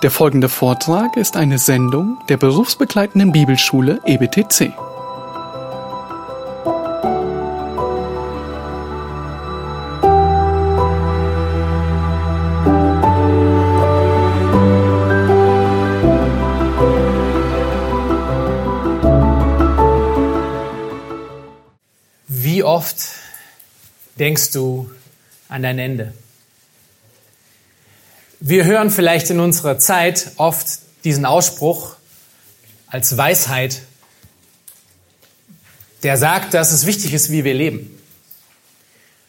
Der folgende Vortrag ist eine Sendung der berufsbegleitenden Bibelschule EBTC. Wie oft denkst du an dein Ende? Wir hören vielleicht in unserer Zeit oft diesen Ausspruch als Weisheit, der sagt, dass es wichtig ist, wie wir leben.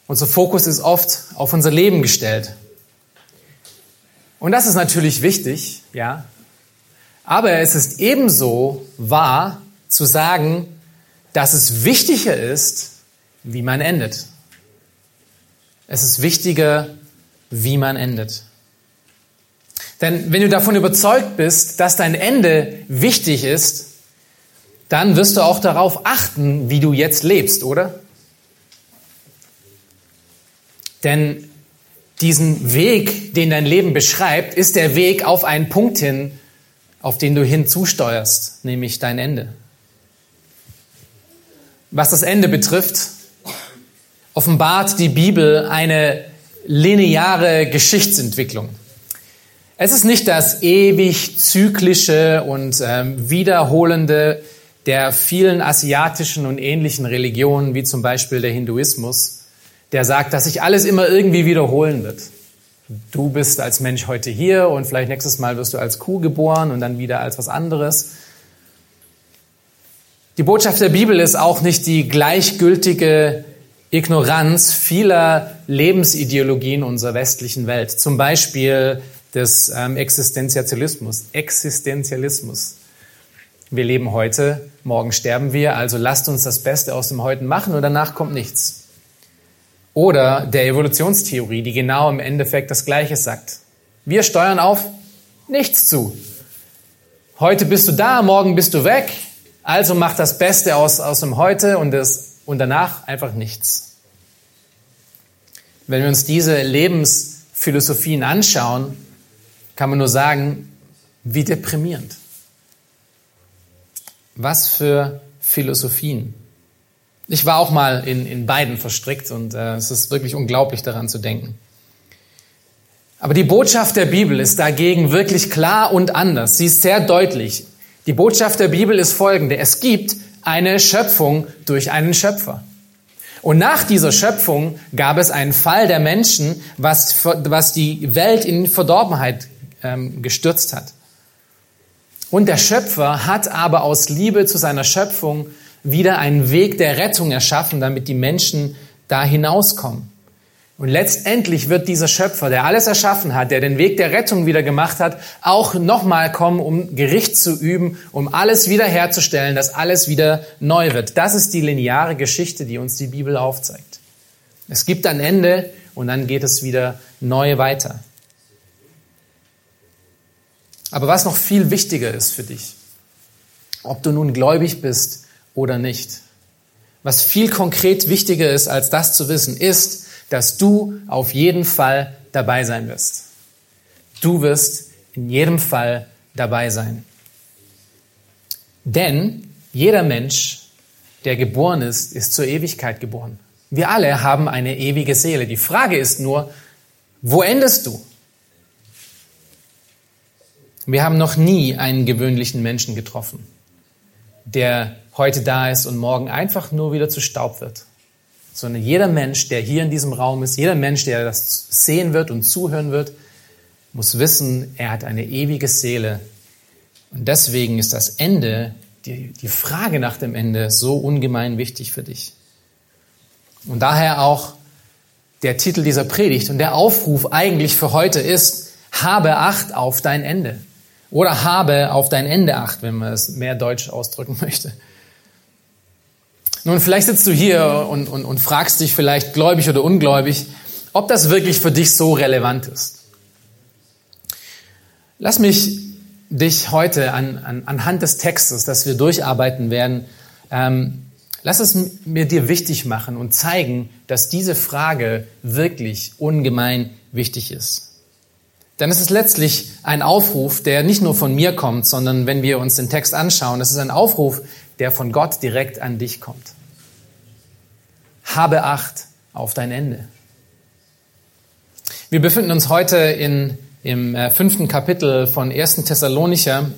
Unser Fokus ist oft auf unser Leben gestellt. Und das ist natürlich wichtig, ja. Aber es ist ebenso wahr zu sagen, dass es wichtiger ist, wie man endet. Es ist wichtiger, wie man endet. Denn wenn du davon überzeugt bist, dass dein Ende wichtig ist, dann wirst du auch darauf achten, wie du jetzt lebst, oder? Denn diesen Weg, den dein Leben beschreibt, ist der Weg auf einen Punkt hin, auf den du hinzusteuerst, nämlich dein Ende. Was das Ende betrifft, offenbart die Bibel eine lineare Geschichtsentwicklung. Es ist nicht das ewig zyklische und ähm, wiederholende der vielen asiatischen und ähnlichen Religionen, wie zum Beispiel der Hinduismus, der sagt, dass sich alles immer irgendwie wiederholen wird. Du bist als Mensch heute hier und vielleicht nächstes Mal wirst du als Kuh geboren und dann wieder als was anderes. Die Botschaft der Bibel ist auch nicht die gleichgültige Ignoranz vieler Lebensideologien unserer westlichen Welt. Zum Beispiel des ähm, Existenzialismus. Existenzialismus. Wir leben heute, morgen sterben wir, also lasst uns das Beste aus dem Heute machen und danach kommt nichts. Oder der Evolutionstheorie, die genau im Endeffekt das Gleiche sagt. Wir steuern auf nichts zu. Heute bist du da, morgen bist du weg, also mach das Beste aus, aus dem Heute und, das, und danach einfach nichts. Wenn wir uns diese Lebensphilosophien anschauen, kann man nur sagen, wie deprimierend. Was für Philosophien. Ich war auch mal in, in beiden verstrickt und äh, es ist wirklich unglaublich daran zu denken. Aber die Botschaft der Bibel ist dagegen wirklich klar und anders. Sie ist sehr deutlich. Die Botschaft der Bibel ist folgende. Es gibt eine Schöpfung durch einen Schöpfer. Und nach dieser Schöpfung gab es einen Fall der Menschen, was, was die Welt in Verdorbenheit ähm, gestürzt hat. Und der Schöpfer hat aber aus Liebe zu seiner Schöpfung wieder einen Weg der Rettung erschaffen, damit die Menschen da hinauskommen. Und letztendlich wird dieser Schöpfer, der alles erschaffen hat, der den Weg der Rettung wieder gemacht hat, auch nochmal kommen, um Gericht zu üben, um alles wiederherzustellen, dass alles wieder neu wird. Das ist die lineare Geschichte, die uns die Bibel aufzeigt. Es gibt ein Ende und dann geht es wieder neu weiter. Aber was noch viel wichtiger ist für dich, ob du nun gläubig bist oder nicht, was viel konkret wichtiger ist, als das zu wissen, ist, dass du auf jeden Fall dabei sein wirst. Du wirst in jedem Fall dabei sein. Denn jeder Mensch, der geboren ist, ist zur Ewigkeit geboren. Wir alle haben eine ewige Seele. Die Frage ist nur, wo endest du? Wir haben noch nie einen gewöhnlichen Menschen getroffen, der heute da ist und morgen einfach nur wieder zu Staub wird. Sondern jeder Mensch, der hier in diesem Raum ist, jeder Mensch, der das sehen wird und zuhören wird, muss wissen, er hat eine ewige Seele. Und deswegen ist das Ende, die, die Frage nach dem Ende so ungemein wichtig für dich. Und daher auch der Titel dieser Predigt und der Aufruf eigentlich für heute ist, habe Acht auf dein Ende. Oder habe auf dein Ende Acht, wenn man es mehr deutsch ausdrücken möchte. Nun, vielleicht sitzt du hier und, und, und fragst dich vielleicht gläubig oder ungläubig, ob das wirklich für dich so relevant ist. Lass mich dich heute an, an, anhand des Textes, das wir durcharbeiten werden, ähm, lass es mir dir wichtig machen und zeigen, dass diese Frage wirklich ungemein wichtig ist. Denn es ist letztlich ein Aufruf, der nicht nur von mir kommt, sondern wenn wir uns den Text anschauen, es ist ein Aufruf, der von Gott direkt an dich kommt. Habe Acht auf dein Ende. Wir befinden uns heute in, im äh, fünften Kapitel von 1. Thessalonicher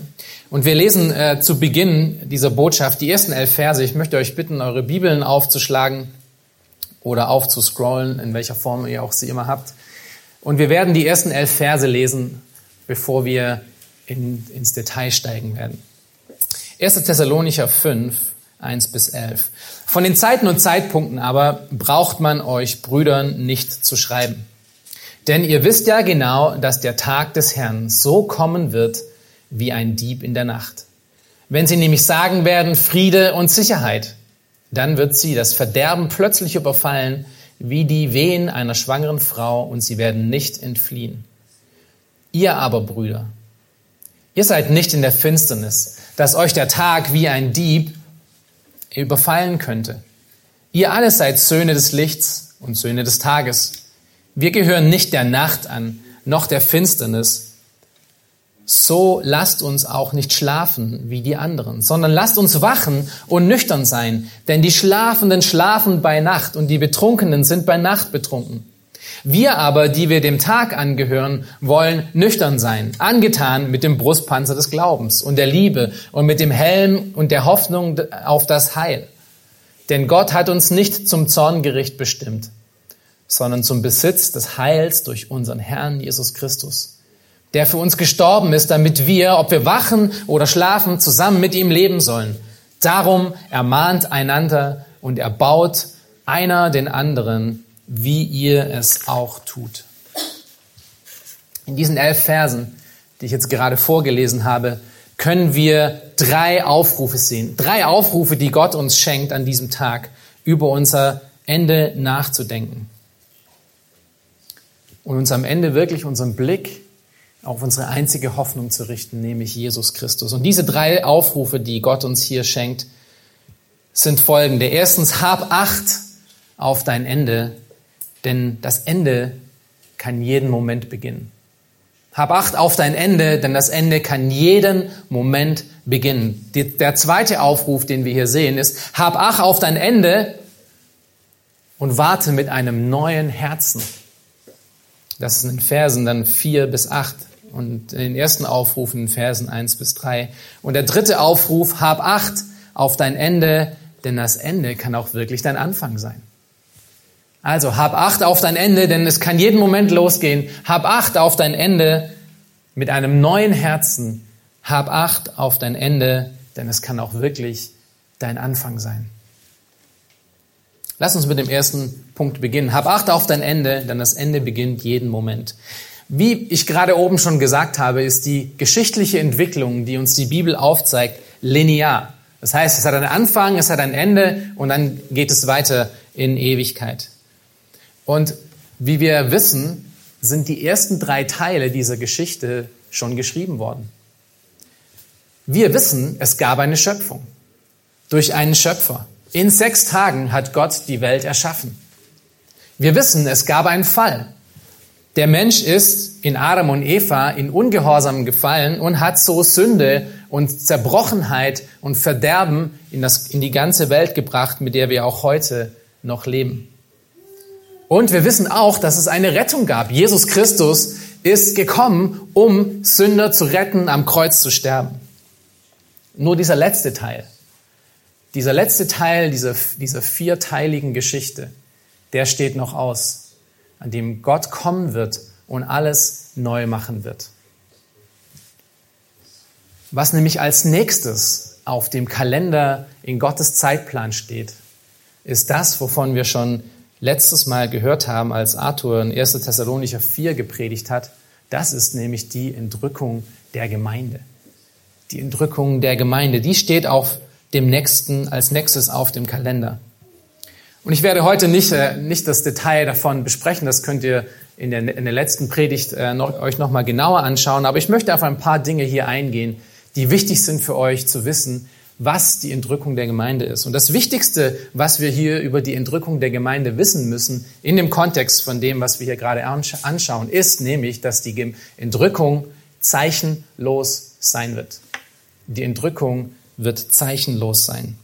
und wir lesen äh, zu Beginn dieser Botschaft die ersten elf Verse. Ich möchte euch bitten, eure Bibeln aufzuschlagen oder aufzuscrollen, in welcher Form ihr auch sie immer habt. Und wir werden die ersten elf Verse lesen, bevor wir in, ins Detail steigen werden. 1. Thessalonicher 5, 1 bis 11. Von den Zeiten und Zeitpunkten aber braucht man euch Brüdern nicht zu schreiben. Denn ihr wisst ja genau, dass der Tag des Herrn so kommen wird wie ein Dieb in der Nacht. Wenn sie nämlich sagen werden Friede und Sicherheit, dann wird sie das Verderben plötzlich überfallen, wie die Wehen einer schwangeren Frau, und sie werden nicht entfliehen. Ihr aber, Brüder, ihr seid nicht in der Finsternis, dass euch der Tag wie ein Dieb überfallen könnte. Ihr alle seid Söhne des Lichts und Söhne des Tages. Wir gehören nicht der Nacht an, noch der Finsternis, so lasst uns auch nicht schlafen wie die anderen, sondern lasst uns wachen und nüchtern sein, denn die Schlafenden schlafen bei Nacht und die Betrunkenen sind bei Nacht betrunken. Wir aber, die wir dem Tag angehören, wollen nüchtern sein, angetan mit dem Brustpanzer des Glaubens und der Liebe und mit dem Helm und der Hoffnung auf das Heil. Denn Gott hat uns nicht zum Zorngericht bestimmt, sondern zum Besitz des Heils durch unseren Herrn Jesus Christus der für uns gestorben ist, damit wir, ob wir wachen oder schlafen, zusammen mit ihm leben sollen. Darum ermahnt einander und erbaut einer den anderen, wie ihr es auch tut. In diesen elf Versen, die ich jetzt gerade vorgelesen habe, können wir drei Aufrufe sehen. Drei Aufrufe, die Gott uns schenkt an diesem Tag, über unser Ende nachzudenken. Und uns am Ende wirklich unseren Blick auf unsere einzige Hoffnung zu richten, nämlich Jesus Christus. Und diese drei Aufrufe, die Gott uns hier schenkt, sind folgende. Erstens, hab Acht auf dein Ende, denn das Ende kann jeden Moment beginnen. Hab Acht auf dein Ende, denn das Ende kann jeden Moment beginnen. Der zweite Aufruf, den wir hier sehen, ist, hab Acht auf dein Ende und warte mit einem neuen Herzen. Das ist in Versen dann vier bis acht und den ersten Aufrufen in Versen 1 bis 3. Und der dritte Aufruf, hab Acht auf dein Ende, denn das Ende kann auch wirklich dein Anfang sein. Also hab Acht auf dein Ende, denn es kann jeden Moment losgehen. Hab Acht auf dein Ende mit einem neuen Herzen. Hab Acht auf dein Ende, denn es kann auch wirklich dein Anfang sein. Lass uns mit dem ersten Punkt beginnen. Hab Acht auf dein Ende, denn das Ende beginnt jeden Moment. Wie ich gerade oben schon gesagt habe, ist die geschichtliche Entwicklung, die uns die Bibel aufzeigt, linear. Das heißt, es hat einen Anfang, es hat ein Ende und dann geht es weiter in Ewigkeit. Und wie wir wissen, sind die ersten drei Teile dieser Geschichte schon geschrieben worden. Wir wissen, es gab eine Schöpfung durch einen Schöpfer. In sechs Tagen hat Gott die Welt erschaffen. Wir wissen, es gab einen Fall. Der Mensch ist in Adam und Eva in Ungehorsam gefallen und hat so Sünde und Zerbrochenheit und Verderben in, das, in die ganze Welt gebracht, mit der wir auch heute noch leben. Und wir wissen auch, dass es eine Rettung gab. Jesus Christus ist gekommen, um Sünder zu retten, am Kreuz zu sterben. Nur dieser letzte Teil, dieser letzte Teil dieser, dieser vierteiligen Geschichte, der steht noch aus an dem Gott kommen wird und alles neu machen wird. Was nämlich als nächstes auf dem Kalender in Gottes Zeitplan steht, ist das, wovon wir schon letztes Mal gehört haben, als Arthur in 1. Thessalonicher 4 gepredigt hat. Das ist nämlich die Entrückung der Gemeinde. Die Entrückung der Gemeinde, die steht auf dem nächsten, als nächstes auf dem Kalender. Und ich werde heute nicht, äh, nicht das Detail davon besprechen, das könnt ihr in der, in der letzten Predigt äh, noch, euch nochmal genauer anschauen, aber ich möchte auf ein paar Dinge hier eingehen, die wichtig sind für euch zu wissen, was die Entrückung der Gemeinde ist. Und das Wichtigste, was wir hier über die Entrückung der Gemeinde wissen müssen, in dem Kontext von dem, was wir hier gerade anschauen, ist nämlich, dass die Entrückung zeichenlos sein wird. Die Entrückung wird zeichenlos sein.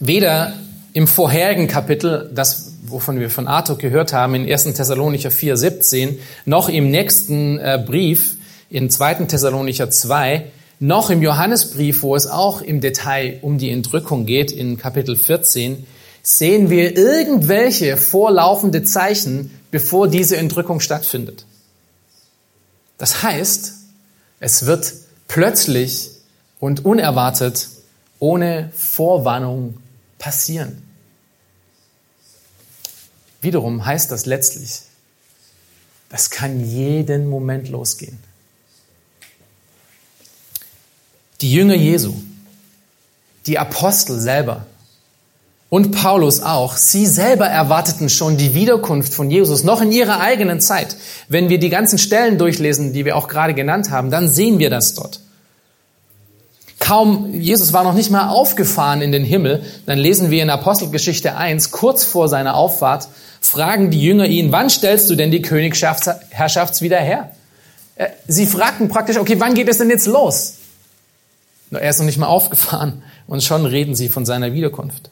Weder im vorherigen Kapitel, das, wovon wir von Arthur gehört haben, in 1. Thessalonicher 4, 17, noch im nächsten äh, Brief, in 2. Thessalonicher 2, noch im Johannesbrief, wo es auch im Detail um die Entrückung geht, in Kapitel 14, sehen wir irgendwelche vorlaufende Zeichen, bevor diese Entrückung stattfindet. Das heißt, es wird plötzlich und unerwartet, ohne Vorwarnung passieren. Wiederum heißt das letztlich, das kann jeden Moment losgehen. Die Jünger Jesu, die Apostel selber und Paulus auch, sie selber erwarteten schon die Wiederkunft von Jesus noch in ihrer eigenen Zeit. Wenn wir die ganzen Stellen durchlesen, die wir auch gerade genannt haben, dann sehen wir das dort kaum, Jesus war noch nicht mal aufgefahren in den Himmel, dann lesen wir in Apostelgeschichte 1, kurz vor seiner Auffahrt, fragen die Jünger ihn, wann stellst du denn die Königsherrschaft wieder her? Äh, sie fragten praktisch, okay, wann geht es denn jetzt los? Er ist noch nicht mal aufgefahren und schon reden sie von seiner Wiederkunft.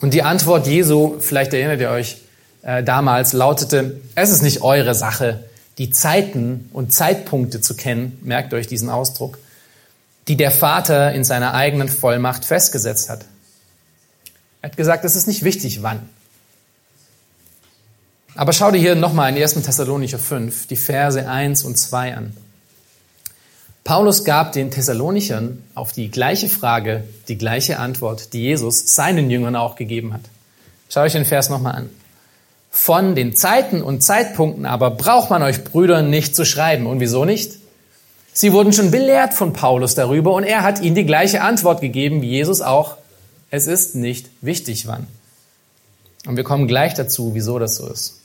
Und die Antwort Jesu, vielleicht erinnert ihr euch, äh, damals lautete, es ist nicht eure Sache, die Zeiten und Zeitpunkte zu kennen, merkt euch diesen Ausdruck, die der Vater in seiner eigenen Vollmacht festgesetzt hat. Er hat gesagt, es ist nicht wichtig, wann. Aber schau dir hier nochmal in 1. Thessalonicher 5 die Verse 1 und 2 an. Paulus gab den Thessalonichern auf die gleiche Frage die gleiche Antwort, die Jesus seinen Jüngern auch gegeben hat. Schau euch den Vers nochmal an. Von den Zeiten und Zeitpunkten aber braucht man euch Brüder nicht zu schreiben. Und wieso nicht? Sie wurden schon belehrt von Paulus darüber und er hat ihnen die gleiche Antwort gegeben wie Jesus auch. Es ist nicht wichtig, wann. Und wir kommen gleich dazu, wieso das so ist.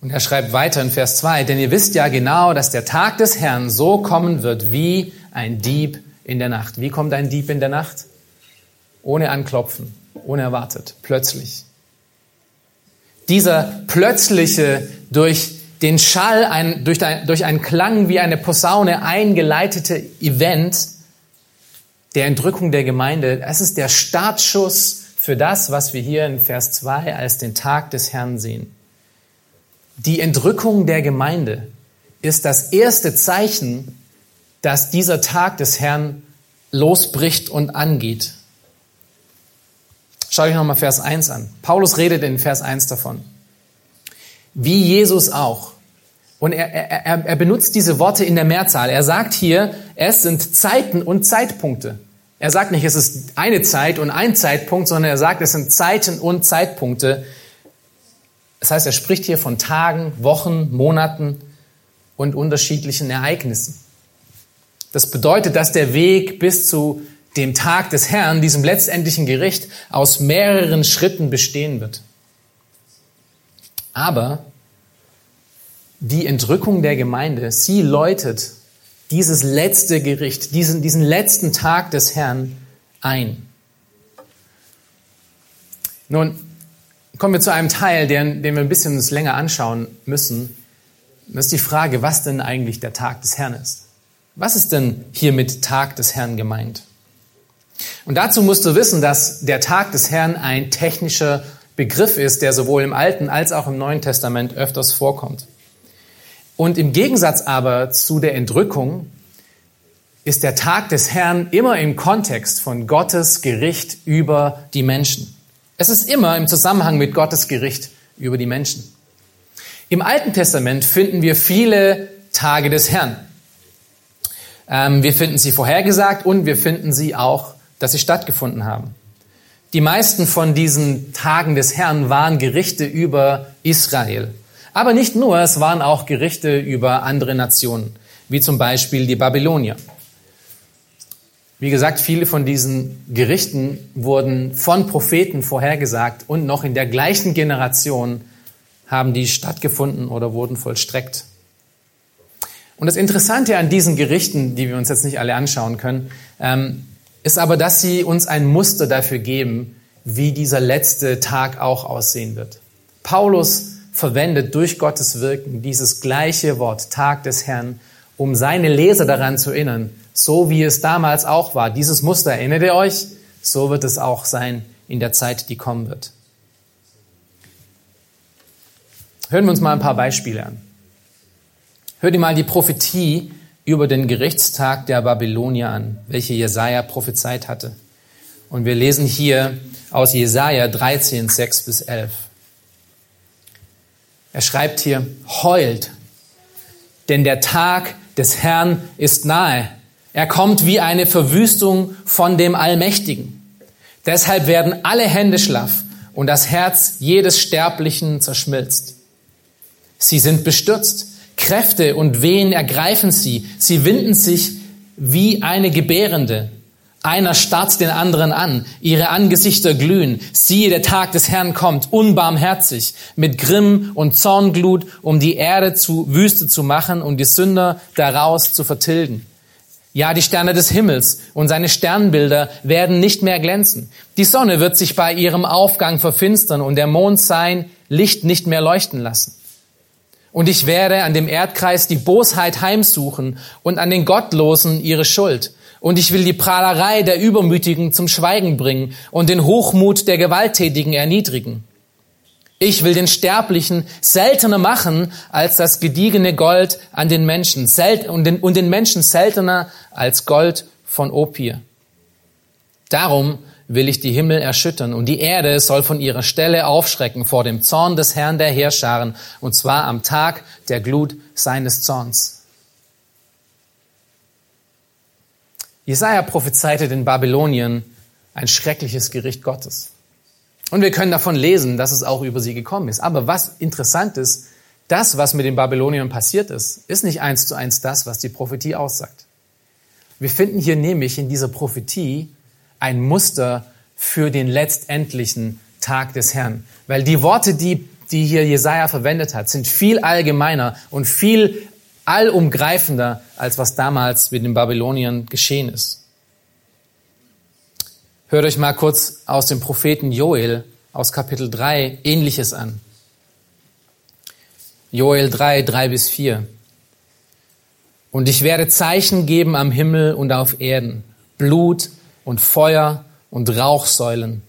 Und er schreibt weiter in Vers 2, denn ihr wisst ja genau, dass der Tag des Herrn so kommen wird wie ein Dieb in der Nacht. Wie kommt ein Dieb in der Nacht? Ohne Anklopfen, unerwartet, plötzlich. Dieser plötzliche, durch den Schall ein, durch, ein, durch einen Klang wie eine Posaune eingeleitete Event der Entrückung der Gemeinde, das ist der Startschuss für das, was wir hier in Vers 2 als den Tag des Herrn sehen. Die Entrückung der Gemeinde ist das erste Zeichen, dass dieser Tag des Herrn losbricht und angeht. Schau euch nochmal Vers 1 an. Paulus redet in Vers 1 davon. Wie Jesus auch und er, er, er benutzt diese Worte in der Mehrzahl. Er sagt hier, es sind Zeiten und Zeitpunkte. Er sagt nicht, es ist eine Zeit und ein Zeitpunkt, sondern er sagt, es sind Zeiten und Zeitpunkte. Das heißt, er spricht hier von Tagen, Wochen, Monaten und unterschiedlichen Ereignissen. Das bedeutet, dass der Weg bis zu dem Tag des Herrn, diesem letztendlichen Gericht, aus mehreren Schritten bestehen wird. Aber die Entrückung der Gemeinde, sie läutet dieses letzte Gericht, diesen, diesen letzten Tag des Herrn ein. Nun kommen wir zu einem Teil, den, den wir ein bisschen uns länger anschauen müssen. Das ist die Frage, was denn eigentlich der Tag des Herrn ist. Was ist denn hier mit Tag des Herrn gemeint? Und dazu musst du wissen, dass der Tag des Herrn ein technischer Begriff ist, der sowohl im Alten als auch im Neuen Testament öfters vorkommt. Und im Gegensatz aber zu der Entrückung ist der Tag des Herrn immer im Kontext von Gottes Gericht über die Menschen. Es ist immer im Zusammenhang mit Gottes Gericht über die Menschen. Im Alten Testament finden wir viele Tage des Herrn. Ähm, wir finden sie vorhergesagt und wir finden sie auch, dass sie stattgefunden haben. Die meisten von diesen Tagen des Herrn waren Gerichte über Israel. Aber nicht nur, es waren auch Gerichte über andere Nationen, wie zum Beispiel die Babylonier. Wie gesagt, viele von diesen Gerichten wurden von Propheten vorhergesagt und noch in der gleichen Generation haben die stattgefunden oder wurden vollstreckt. Und das Interessante an diesen Gerichten, die wir uns jetzt nicht alle anschauen können, ähm, ist aber, dass sie uns ein Muster dafür geben, wie dieser letzte Tag auch aussehen wird. Paulus verwendet durch Gottes Wirken dieses gleiche Wort, Tag des Herrn, um seine Leser daran zu erinnern, so wie es damals auch war. Dieses Muster erinnert ihr euch? So wird es auch sein in der Zeit, die kommen wird. Hören wir uns mal ein paar Beispiele an. Hört ihr mal die Prophetie über den Gerichtstag der Babylonier an, welche Jesaja prophezeit hatte. Und wir lesen hier aus Jesaja 13, 6 bis 11. Er schreibt hier, heult, denn der Tag des Herrn ist nahe. Er kommt wie eine Verwüstung von dem Allmächtigen. Deshalb werden alle Hände schlaff und das Herz jedes Sterblichen zerschmilzt. Sie sind bestürzt, Kräfte und Wehen ergreifen sie, sie winden sich wie eine Gebärende. Einer starrt den anderen an, ihre Angesichter glühen. Siehe, der Tag des Herrn kommt, unbarmherzig, mit Grimm und Zornglut, um die Erde zu Wüste zu machen und die Sünder daraus zu vertilgen. Ja, die Sterne des Himmels und seine Sternbilder werden nicht mehr glänzen. Die Sonne wird sich bei ihrem Aufgang verfinstern und der Mond sein Licht nicht mehr leuchten lassen. Und ich werde an dem Erdkreis die Bosheit heimsuchen und an den Gottlosen ihre Schuld und ich will die Prahlerei der Übermütigen zum Schweigen bringen und den Hochmut der Gewalttätigen erniedrigen. Ich will den Sterblichen seltener machen als das gediegene Gold an den Menschen und den, und den Menschen seltener als Gold von Opir. Darum will ich die Himmel erschüttern und die Erde soll von ihrer Stelle aufschrecken vor dem Zorn des Herrn der Heerscharen und zwar am Tag der Glut seines Zorns. Jesaja prophezeite den Babyloniern ein schreckliches Gericht Gottes. Und wir können davon lesen, dass es auch über sie gekommen ist. Aber was interessant ist, das, was mit den Babyloniern passiert ist, ist nicht eins zu eins das, was die Prophetie aussagt. Wir finden hier nämlich in dieser Prophetie ein Muster für den letztendlichen Tag des Herrn. Weil die Worte, die, die hier Jesaja verwendet hat, sind viel allgemeiner und viel allumgreifender, als was damals mit den Babyloniern geschehen ist. Hört euch mal kurz aus dem Propheten Joel aus Kapitel 3 ähnliches an. Joel 3, 3 bis 4. Und ich werde Zeichen geben am Himmel und auf Erden, Blut und Feuer und Rauchsäulen.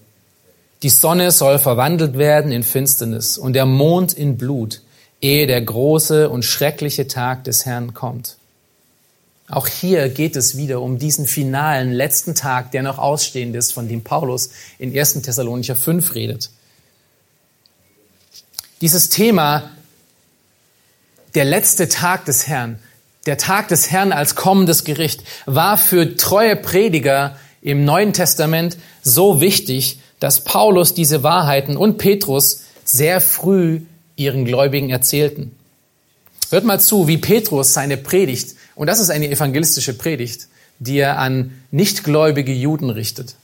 Die Sonne soll verwandelt werden in Finsternis und der Mond in Blut ehe der große und schreckliche Tag des Herrn kommt. Auch hier geht es wieder um diesen finalen letzten Tag, der noch ausstehend ist, von dem Paulus in 1. Thessalonicher 5 redet. Dieses Thema, der letzte Tag des Herrn, der Tag des Herrn als kommendes Gericht, war für treue Prediger im Neuen Testament so wichtig, dass Paulus diese Wahrheiten und Petrus sehr früh ihren Gläubigen erzählten. Hört mal zu, wie Petrus seine Predigt, und das ist eine evangelistische Predigt, die er an nichtgläubige Juden richtet,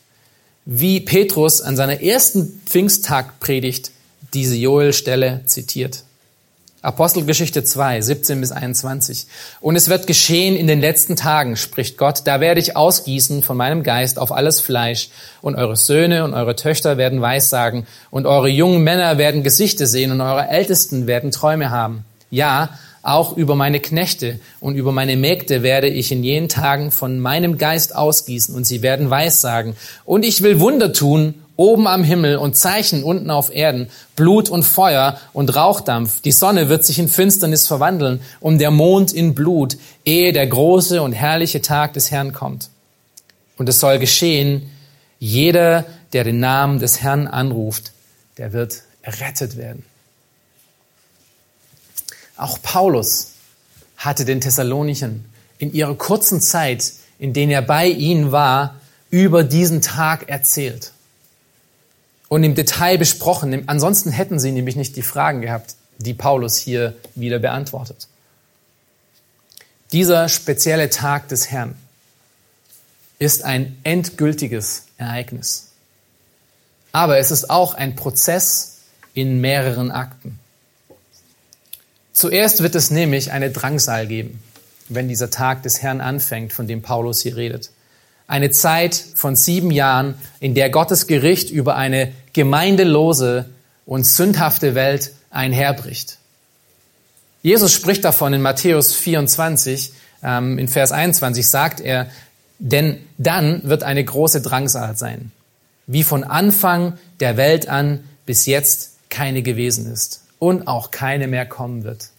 wie Petrus an seiner ersten Pfingsttagpredigt diese Joel-Stelle zitiert. Apostelgeschichte 2, 17 bis 21. Und es wird geschehen in den letzten Tagen, spricht Gott, da werde ich ausgießen von meinem Geist auf alles Fleisch, und eure Söhne und eure Töchter werden Weissagen, und eure jungen Männer werden Gesichter sehen, und eure Ältesten werden Träume haben. Ja, auch über meine Knechte und über meine Mägde werde ich in jenen Tagen von meinem Geist ausgießen, und sie werden Weissagen. Und ich will Wunder tun oben am Himmel und Zeichen unten auf Erden, Blut und Feuer und Rauchdampf. Die Sonne wird sich in Finsternis verwandeln und der Mond in Blut, ehe der große und herrliche Tag des Herrn kommt. Und es soll geschehen, jeder, der den Namen des Herrn anruft, der wird errettet werden. Auch Paulus hatte den Thessalonichern in ihrer kurzen Zeit, in der er bei ihnen war, über diesen Tag erzählt und im Detail besprochen. Ansonsten hätten sie nämlich nicht die Fragen gehabt, die Paulus hier wieder beantwortet. Dieser spezielle Tag des Herrn ist ein endgültiges Ereignis. Aber es ist auch ein Prozess in mehreren Akten. Zuerst wird es nämlich eine Drangsal geben. wenn dieser Tag des Herrn anfängt, von dem Paulus hier redet. Eine Zeit von sieben Jahren, in der Gottes Gericht über eine gemeindelose und sündhafte Welt einherbricht. Jesus spricht davon in Matthäus 24, ähm, in Vers 21 sagt er, denn dann wird eine große Drangsal sein, wie von Anfang der Welt an bis jetzt keine gewesen ist und auch keine mehr kommen wird.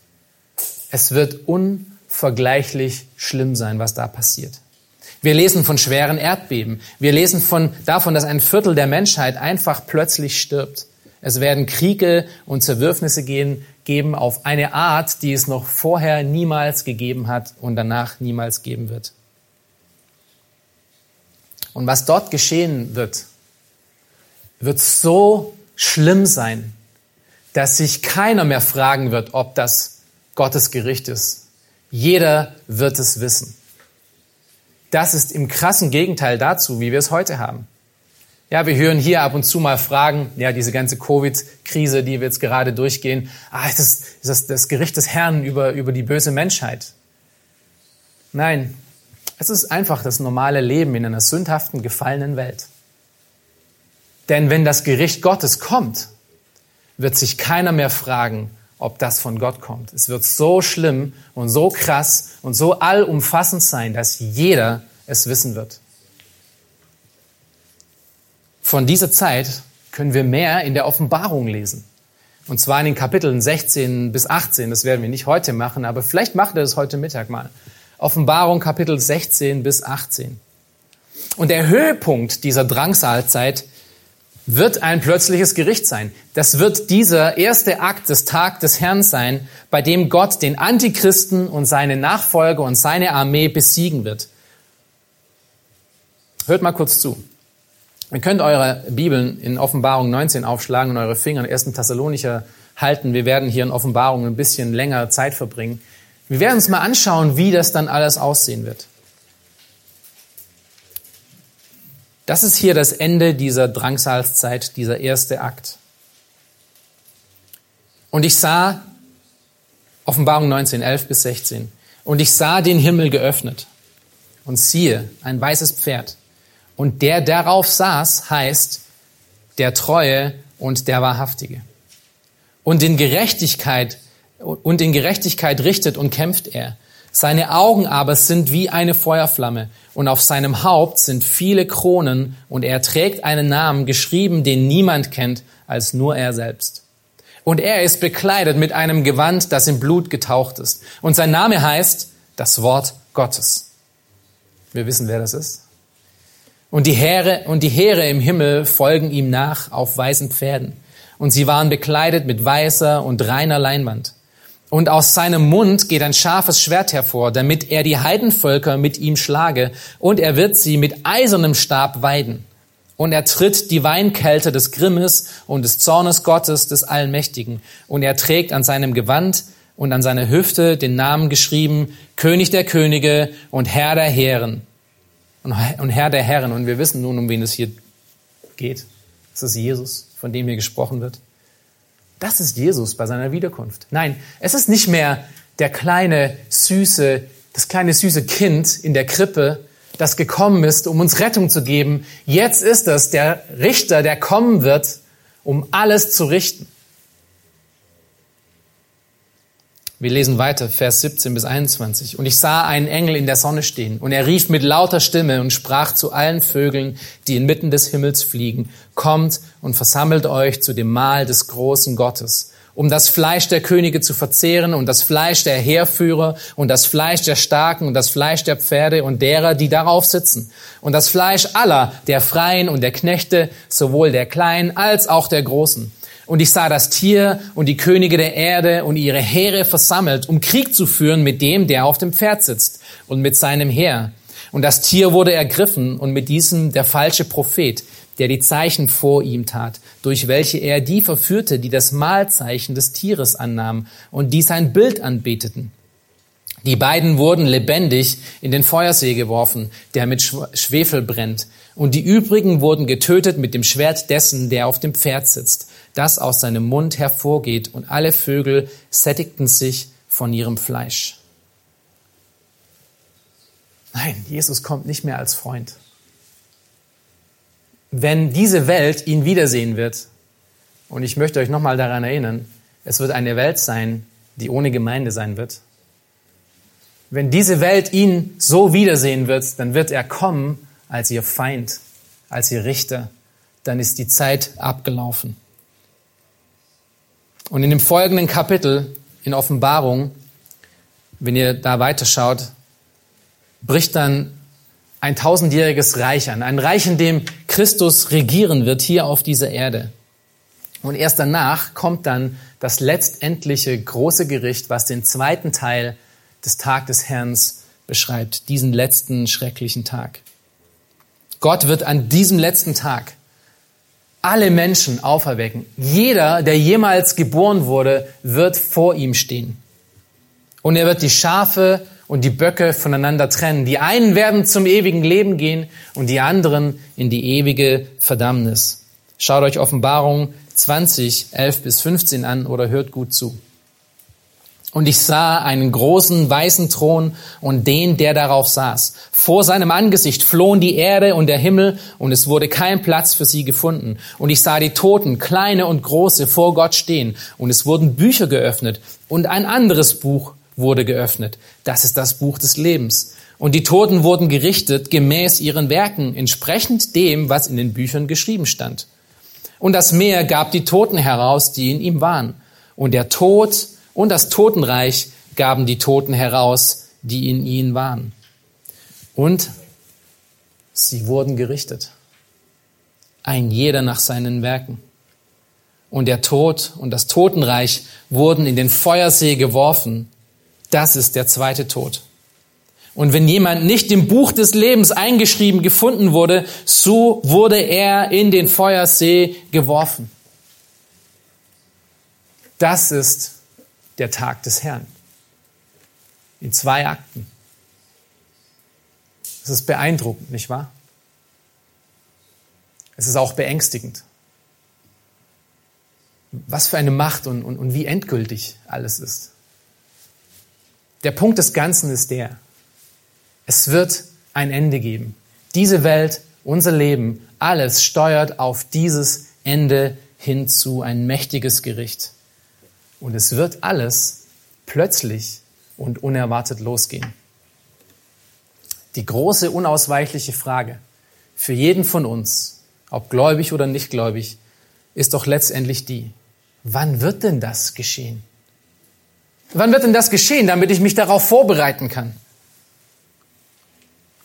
Es wird unvergleichlich schlimm sein, was da passiert. Wir lesen von schweren Erdbeben. Wir lesen von, davon, dass ein Viertel der Menschheit einfach plötzlich stirbt. Es werden Kriege und Zerwürfnisse gehen, geben auf eine Art, die es noch vorher niemals gegeben hat und danach niemals geben wird. Und was dort geschehen wird, wird so schlimm sein, dass sich keiner mehr fragen wird, ob das Gottes Gericht ist. Jeder wird es wissen. Das ist im krassen Gegenteil dazu, wie wir es heute haben. Ja, wir hören hier ab und zu mal Fragen, ja, diese ganze Covid-Krise, die wir jetzt gerade durchgehen, ah, ist das, ist das das Gericht des Herrn über, über die böse Menschheit? Nein, es ist einfach das normale Leben in einer sündhaften, gefallenen Welt. Denn wenn das Gericht Gottes kommt, wird sich keiner mehr fragen, ob das von Gott kommt. Es wird so schlimm und so krass und so allumfassend sein, dass jeder es wissen wird. Von dieser Zeit können wir mehr in der Offenbarung lesen. Und zwar in den Kapiteln 16 bis 18. Das werden wir nicht heute machen, aber vielleicht macht ihr das heute Mittag mal. Offenbarung Kapitel 16 bis 18. Und der Höhepunkt dieser Drangsalzeit wird ein plötzliches Gericht sein. Das wird dieser erste Akt des Tag des Herrn sein, bei dem Gott den Antichristen und seine Nachfolger und seine Armee besiegen wird. Hört mal kurz zu. Ihr könnt eure Bibeln in Offenbarung 19 aufschlagen und eure Finger in 1. Thessalonicher halten. Wir werden hier in Offenbarung ein bisschen länger Zeit verbringen. Wir werden uns mal anschauen, wie das dann alles aussehen wird. Das ist hier das Ende dieser Drangsalzzeit, dieser erste Akt. Und ich sah, Offenbarung 19, 11 bis 16, und ich sah den Himmel geöffnet. Und siehe, ein weißes Pferd. Und der darauf saß, heißt der Treue und der Wahrhaftige. Und in Gerechtigkeit, und in Gerechtigkeit richtet und kämpft er. Seine Augen aber sind wie eine Feuerflamme und auf seinem Haupt sind viele Kronen und er trägt einen Namen geschrieben, den niemand kennt als nur er selbst. Und er ist bekleidet mit einem Gewand, das im Blut getaucht ist. Und sein Name heißt das Wort Gottes. Wir wissen, wer das ist. Und die Heere, und die Heere im Himmel folgen ihm nach auf weißen Pferden. Und sie waren bekleidet mit weißer und reiner Leinwand. Und aus seinem Mund geht ein scharfes Schwert hervor, damit er die Heidenvölker mit ihm schlage, und er wird sie mit eisernem Stab weiden. Und er tritt die Weinkälte des Grimmes und des Zornes Gottes des Allmächtigen. Und er trägt an seinem Gewand und an seiner Hüfte den Namen geschrieben, König der Könige und Herr der Heeren. Und Herr der Herren. Und wir wissen nun, um wen es hier geht. Es ist Jesus, von dem hier gesprochen wird. Das ist Jesus bei seiner Wiederkunft. Nein, es ist nicht mehr der kleine, süße, das kleine, süße Kind in der Krippe, das gekommen ist, um uns Rettung zu geben. Jetzt ist es der Richter, der kommen wird, um alles zu richten. Wir lesen weiter, Vers 17 bis 21. Und ich sah einen Engel in der Sonne stehen, und er rief mit lauter Stimme und sprach zu allen Vögeln, die inmitten des Himmels fliegen, kommt und versammelt euch zu dem Mahl des großen Gottes, um das Fleisch der Könige zu verzehren und das Fleisch der Heerführer und das Fleisch der Starken und das Fleisch der Pferde und derer, die darauf sitzen. Und das Fleisch aller, der Freien und der Knechte, sowohl der Kleinen als auch der Großen. Und ich sah das Tier und die Könige der Erde und ihre Heere versammelt, um Krieg zu führen mit dem, der auf dem Pferd sitzt und mit seinem Heer. Und das Tier wurde ergriffen und mit diesem der falsche Prophet, der die Zeichen vor ihm tat, durch welche er die verführte, die das Mahlzeichen des Tieres annahmen und die sein Bild anbeteten. Die beiden wurden lebendig in den Feuersee geworfen, der mit Schwefel brennt. Und die übrigen wurden getötet mit dem Schwert dessen, der auf dem Pferd sitzt das aus seinem Mund hervorgeht, und alle Vögel sättigten sich von ihrem Fleisch. Nein, Jesus kommt nicht mehr als Freund. Wenn diese Welt ihn wiedersehen wird, und ich möchte euch nochmal daran erinnern, es wird eine Welt sein, die ohne Gemeinde sein wird. Wenn diese Welt ihn so wiedersehen wird, dann wird er kommen als ihr Feind, als ihr Richter. Dann ist die Zeit abgelaufen. Und in dem folgenden Kapitel in Offenbarung, wenn ihr da weiterschaut, bricht dann ein tausendjähriges Reich an. Ein Reich, in dem Christus regieren wird hier auf dieser Erde. Und erst danach kommt dann das letztendliche große Gericht, was den zweiten Teil des Tag des Herrn beschreibt, diesen letzten schrecklichen Tag. Gott wird an diesem letzten Tag alle Menschen auferwecken. Jeder, der jemals geboren wurde, wird vor ihm stehen. Und er wird die Schafe und die Böcke voneinander trennen. Die einen werden zum ewigen Leben gehen und die anderen in die ewige Verdammnis. Schaut euch Offenbarung 20, 11 bis 15 an oder hört gut zu. Und ich sah einen großen weißen Thron und den, der darauf saß. Vor seinem Angesicht flohen die Erde und der Himmel und es wurde kein Platz für sie gefunden. Und ich sah die Toten, kleine und große, vor Gott stehen. Und es wurden Bücher geöffnet und ein anderes Buch wurde geöffnet. Das ist das Buch des Lebens. Und die Toten wurden gerichtet gemäß ihren Werken, entsprechend dem, was in den Büchern geschrieben stand. Und das Meer gab die Toten heraus, die in ihm waren. Und der Tod und das Totenreich gaben die Toten heraus, die in ihnen waren. Und sie wurden gerichtet. Ein jeder nach seinen Werken. Und der Tod und das Totenreich wurden in den Feuersee geworfen. Das ist der zweite Tod. Und wenn jemand nicht im Buch des Lebens eingeschrieben gefunden wurde, so wurde er in den Feuersee geworfen. Das ist der Tag des Herrn. In zwei Akten. Es ist beeindruckend, nicht wahr? Es ist auch beängstigend. Was für eine Macht und, und, und wie endgültig alles ist. Der Punkt des Ganzen ist der, es wird ein Ende geben. Diese Welt, unser Leben, alles steuert auf dieses Ende hin zu ein mächtiges Gericht. Und es wird alles plötzlich und unerwartet losgehen. Die große, unausweichliche Frage für jeden von uns, ob gläubig oder nicht gläubig, ist doch letztendlich die, wann wird denn das geschehen? Wann wird denn das geschehen, damit ich mich darauf vorbereiten kann?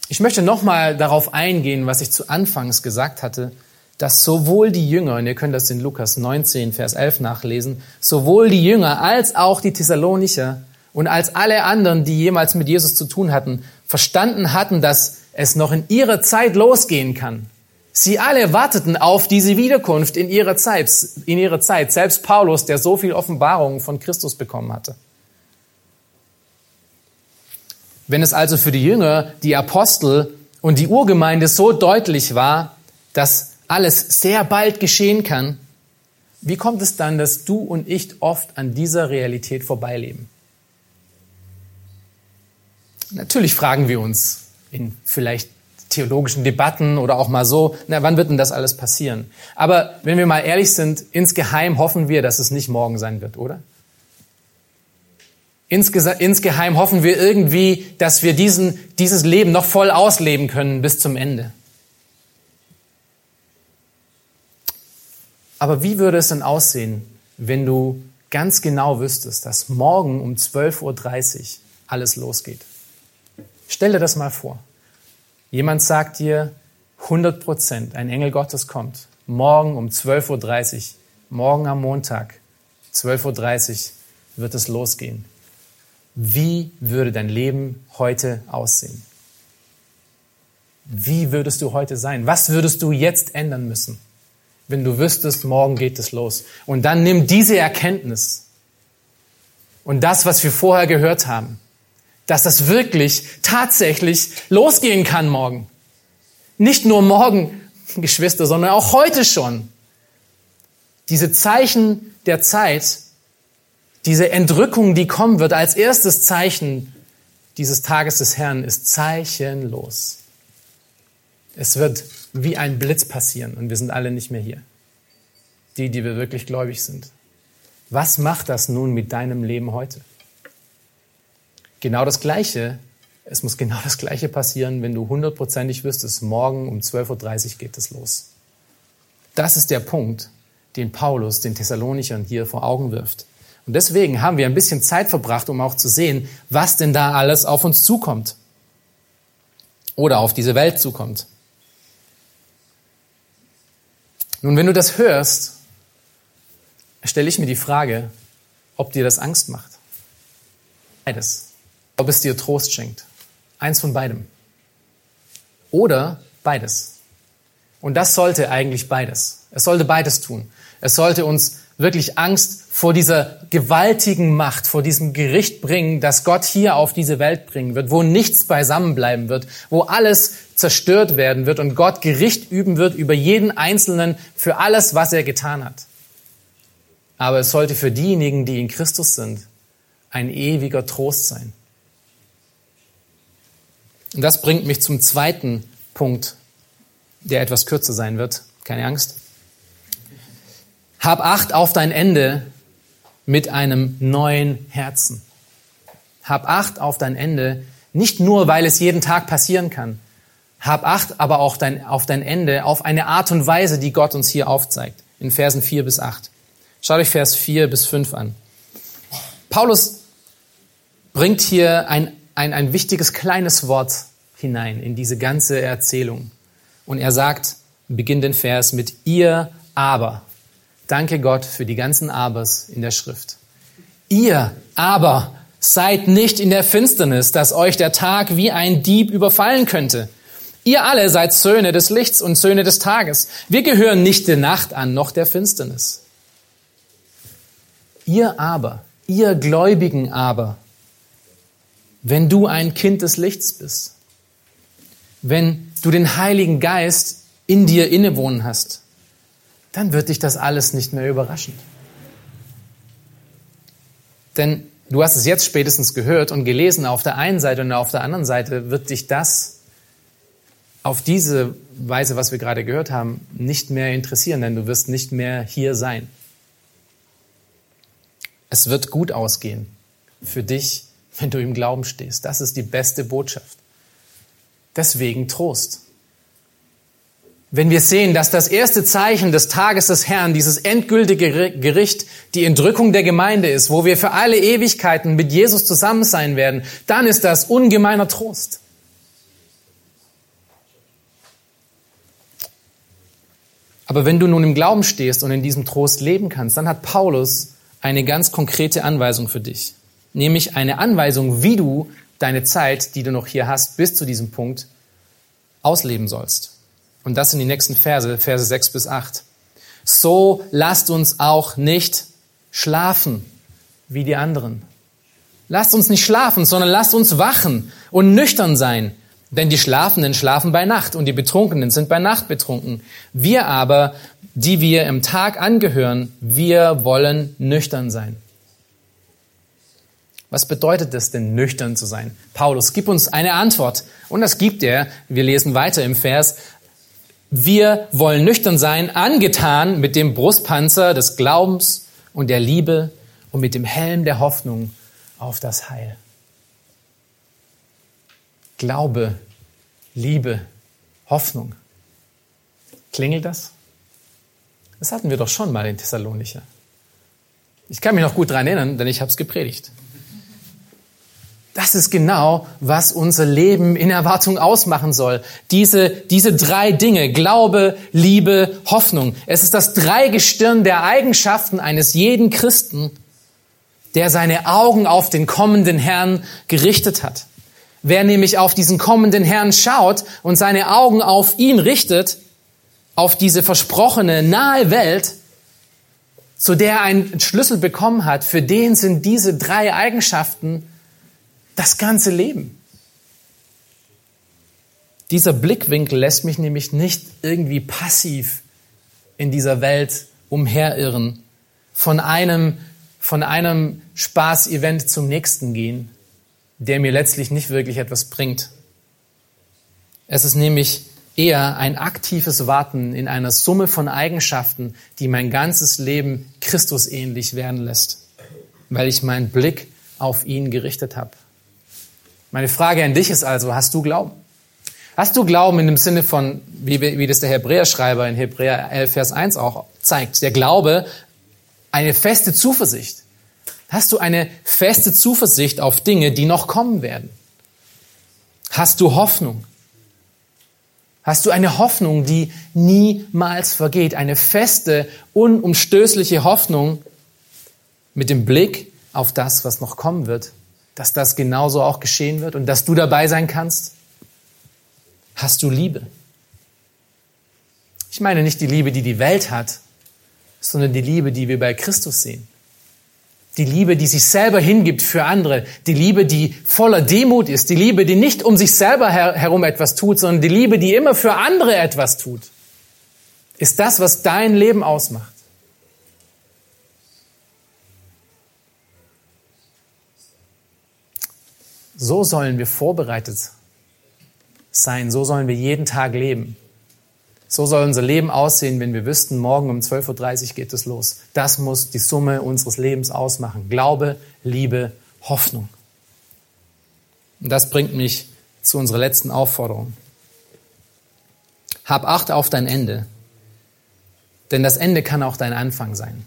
Ich möchte nochmal darauf eingehen, was ich zu Anfangs gesagt hatte, dass sowohl die Jünger, und ihr könnt das in Lukas 19, Vers 11 nachlesen, sowohl die Jünger als auch die Thessalonicher und als alle anderen, die jemals mit Jesus zu tun hatten, verstanden hatten, dass es noch in ihrer Zeit losgehen kann. Sie alle warteten auf diese Wiederkunft in ihrer Zeit, in ihrer Zeit. Selbst Paulus, der so viel Offenbarung von Christus bekommen hatte. Wenn es also für die Jünger, die Apostel und die Urgemeinde so deutlich war, dass alles sehr bald geschehen kann, wie kommt es dann, dass du und ich oft an dieser Realität vorbeileben? Natürlich fragen wir uns in vielleicht theologischen Debatten oder auch mal so, na, wann wird denn das alles passieren? Aber wenn wir mal ehrlich sind, insgeheim hoffen wir, dass es nicht morgen sein wird, oder? Insgeheim hoffen wir irgendwie, dass wir diesen, dieses Leben noch voll ausleben können bis zum Ende. Aber wie würde es denn aussehen, wenn du ganz genau wüsstest, dass morgen um 12.30 Uhr alles losgeht? Stell dir das mal vor. Jemand sagt dir 100 Prozent, ein Engel Gottes kommt, morgen um 12.30 Uhr, morgen am Montag, 12.30 Uhr wird es losgehen. Wie würde dein Leben heute aussehen? Wie würdest du heute sein? Was würdest du jetzt ändern müssen? wenn du wüsstest, morgen geht es los. Und dann nimm diese Erkenntnis und das, was wir vorher gehört haben, dass das wirklich tatsächlich losgehen kann morgen. Nicht nur morgen, Geschwister, sondern auch heute schon. Diese Zeichen der Zeit, diese Entrückung, die kommen wird, als erstes Zeichen dieses Tages des Herrn ist zeichenlos. Es wird wie ein Blitz passieren und wir sind alle nicht mehr hier. Die, die wir wirklich gläubig sind. Was macht das nun mit deinem Leben heute? Genau das Gleiche. Es muss genau das Gleiche passieren, wenn du hundertprozentig wüsstest, morgen um 12.30 Uhr geht es los. Das ist der Punkt, den Paulus den Thessalonichern hier vor Augen wirft. Und deswegen haben wir ein bisschen Zeit verbracht, um auch zu sehen, was denn da alles auf uns zukommt. Oder auf diese Welt zukommt. Nun, wenn du das hörst, stelle ich mir die Frage, ob dir das Angst macht. Beides. Ob es dir Trost schenkt. Eins von beidem. Oder beides. Und das sollte eigentlich beides. Es sollte beides tun. Es sollte uns wirklich Angst vor dieser gewaltigen Macht, vor diesem Gericht bringen, das Gott hier auf diese Welt bringen wird, wo nichts beisammenbleiben wird, wo alles zerstört werden wird und Gott Gericht üben wird über jeden Einzelnen für alles, was er getan hat. Aber es sollte für diejenigen, die in Christus sind, ein ewiger Trost sein. Und das bringt mich zum zweiten Punkt, der etwas kürzer sein wird. Keine Angst. Hab Acht auf dein Ende mit einem neuen Herzen. Hab Acht auf dein Ende, nicht nur, weil es jeden Tag passieren kann. Hab Acht aber auch dein, auf dein Ende auf eine Art und Weise, die Gott uns hier aufzeigt. In Versen 4 bis 8. Schaut euch Vers 4 bis 5 an. Paulus bringt hier ein, ein, ein wichtiges kleines Wort hinein in diese ganze Erzählung. Und er sagt, beginnt den Vers mit ihr aber. Danke Gott für die ganzen Abers in der Schrift. Ihr aber seid nicht in der Finsternis, dass euch der Tag wie ein Dieb überfallen könnte. Ihr alle seid Söhne des Lichts und Söhne des Tages. Wir gehören nicht der Nacht an, noch der Finsternis. Ihr aber, ihr Gläubigen aber, wenn du ein Kind des Lichts bist, wenn du den Heiligen Geist in dir innewohnen hast, dann wird dich das alles nicht mehr überraschen. Denn du hast es jetzt spätestens gehört und gelesen, auf der einen Seite und auf der anderen Seite wird dich das auf diese Weise, was wir gerade gehört haben, nicht mehr interessieren, denn du wirst nicht mehr hier sein. Es wird gut ausgehen für dich, wenn du im Glauben stehst. Das ist die beste Botschaft. Deswegen Trost. Wenn wir sehen, dass das erste Zeichen des Tages des Herrn, dieses endgültige Gericht, die Entrückung der Gemeinde ist, wo wir für alle Ewigkeiten mit Jesus zusammen sein werden, dann ist das ungemeiner Trost. Aber wenn du nun im Glauben stehst und in diesem Trost leben kannst, dann hat Paulus eine ganz konkrete Anweisung für dich. Nämlich eine Anweisung, wie du deine Zeit, die du noch hier hast, bis zu diesem Punkt ausleben sollst. Und das sind die nächsten Verse, Verse 6 bis 8. So lasst uns auch nicht schlafen wie die anderen. Lasst uns nicht schlafen, sondern lasst uns wachen und nüchtern sein. Denn die Schlafenden schlafen bei Nacht und die Betrunkenen sind bei Nacht betrunken. Wir aber, die wir im Tag angehören, wir wollen nüchtern sein. Was bedeutet es denn, nüchtern zu sein? Paulus, gib uns eine Antwort. Und das gibt er. Wir lesen weiter im Vers. Wir wollen nüchtern sein, angetan mit dem Brustpanzer des Glaubens und der Liebe und mit dem Helm der Hoffnung auf das Heil. Glaube, Liebe, Hoffnung. Klingelt das? Das hatten wir doch schon mal in Thessalonicher. Ich kann mich noch gut daran erinnern, denn ich habe es gepredigt. Das ist genau, was unser Leben in Erwartung ausmachen soll. Diese, diese drei Dinge, Glaube, Liebe, Hoffnung. Es ist das Dreigestirn der Eigenschaften eines jeden Christen, der seine Augen auf den kommenden Herrn gerichtet hat. Wer nämlich auf diesen kommenden Herrn schaut und seine Augen auf ihn richtet, auf diese versprochene nahe Welt, zu der er einen Schlüssel bekommen hat, für den sind diese drei Eigenschaften das ganze Leben. Dieser Blickwinkel lässt mich nämlich nicht irgendwie passiv in dieser Welt umherirren, von einem, von einem Spaßevent zum nächsten gehen, der mir letztlich nicht wirklich etwas bringt. Es ist nämlich eher ein aktives Warten in einer Summe von Eigenschaften, die mein ganzes Leben Christus ähnlich werden lässt, weil ich meinen Blick auf ihn gerichtet habe. Meine Frage an dich ist also, hast du Glauben? Hast du Glauben in dem Sinne von, wie, wie das der Hebräerschreiber in Hebräer 11, Vers 1 auch zeigt, der Glaube, eine feste Zuversicht. Hast du eine feste Zuversicht auf Dinge, die noch kommen werden? Hast du Hoffnung? Hast du eine Hoffnung, die niemals vergeht? Eine feste, unumstößliche Hoffnung mit dem Blick auf das, was noch kommen wird, dass das genauso auch geschehen wird und dass du dabei sein kannst? Hast du Liebe? Ich meine nicht die Liebe, die die Welt hat, sondern die Liebe, die wir bei Christus sehen. Die Liebe, die sich selber hingibt für andere. Die Liebe, die voller Demut ist. Die Liebe, die nicht um sich selber her herum etwas tut, sondern die Liebe, die immer für andere etwas tut. Ist das, was dein Leben ausmacht. So sollen wir vorbereitet sein. So sollen wir jeden Tag leben. So soll unser Leben aussehen, wenn wir wüssten, morgen um 12.30 Uhr geht es los. Das muss die Summe unseres Lebens ausmachen. Glaube, Liebe, Hoffnung. Und das bringt mich zu unserer letzten Aufforderung. Hab Acht auf dein Ende, denn das Ende kann auch dein Anfang sein.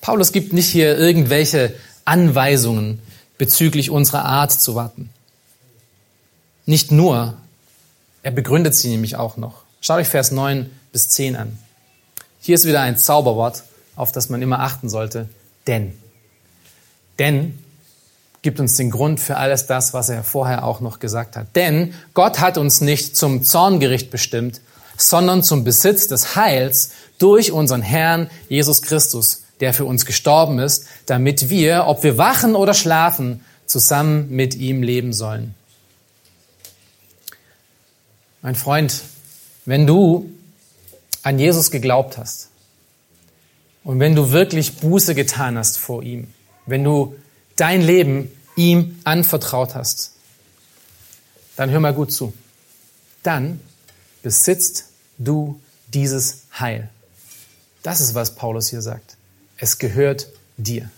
Paulus gibt nicht hier irgendwelche Anweisungen bezüglich unserer Art zu warten. Nicht nur, er begründet sie nämlich auch noch. Schaut euch Vers 9 bis 10 an. Hier ist wieder ein Zauberwort, auf das man immer achten sollte. Denn. Denn gibt uns den Grund für alles das, was er vorher auch noch gesagt hat. Denn Gott hat uns nicht zum Zorngericht bestimmt, sondern zum Besitz des Heils durch unseren Herrn Jesus Christus, der für uns gestorben ist, damit wir, ob wir wachen oder schlafen, zusammen mit ihm leben sollen. Mein Freund, wenn du an Jesus geglaubt hast und wenn du wirklich Buße getan hast vor ihm, wenn du dein Leben ihm anvertraut hast, dann hör mal gut zu. Dann besitzt du dieses Heil. Das ist, was Paulus hier sagt. Es gehört dir.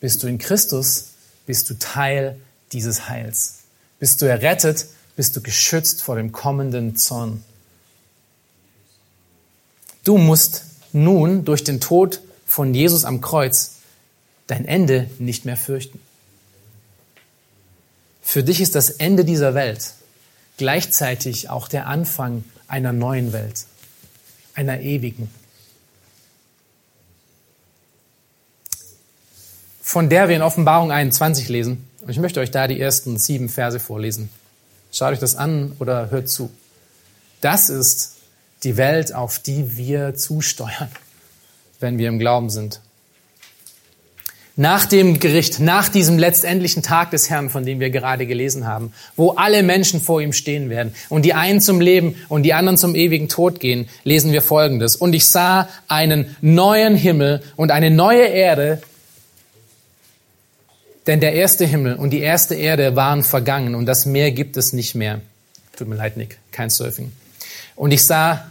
Bist du in Christus, bist du Teil dieses Heils. Bist du errettet, bist du geschützt vor dem kommenden Zorn. Du musst nun durch den Tod von Jesus am Kreuz dein Ende nicht mehr fürchten. Für dich ist das Ende dieser Welt gleichzeitig auch der Anfang einer neuen Welt, einer ewigen. Von der wir in Offenbarung 21 lesen. Und ich möchte euch da die ersten sieben Verse vorlesen. Schaut euch das an oder hört zu. Das ist die Welt, auf die wir zusteuern, wenn wir im Glauben sind. Nach dem Gericht, nach diesem letztendlichen Tag des Herrn, von dem wir gerade gelesen haben, wo alle Menschen vor ihm stehen werden und die einen zum Leben und die anderen zum ewigen Tod gehen, lesen wir Folgendes. Und ich sah einen neuen Himmel und eine neue Erde, denn der erste Himmel und die erste Erde waren vergangen und das Meer gibt es nicht mehr. Tut mir leid, Nick, kein Surfing. Und ich sah,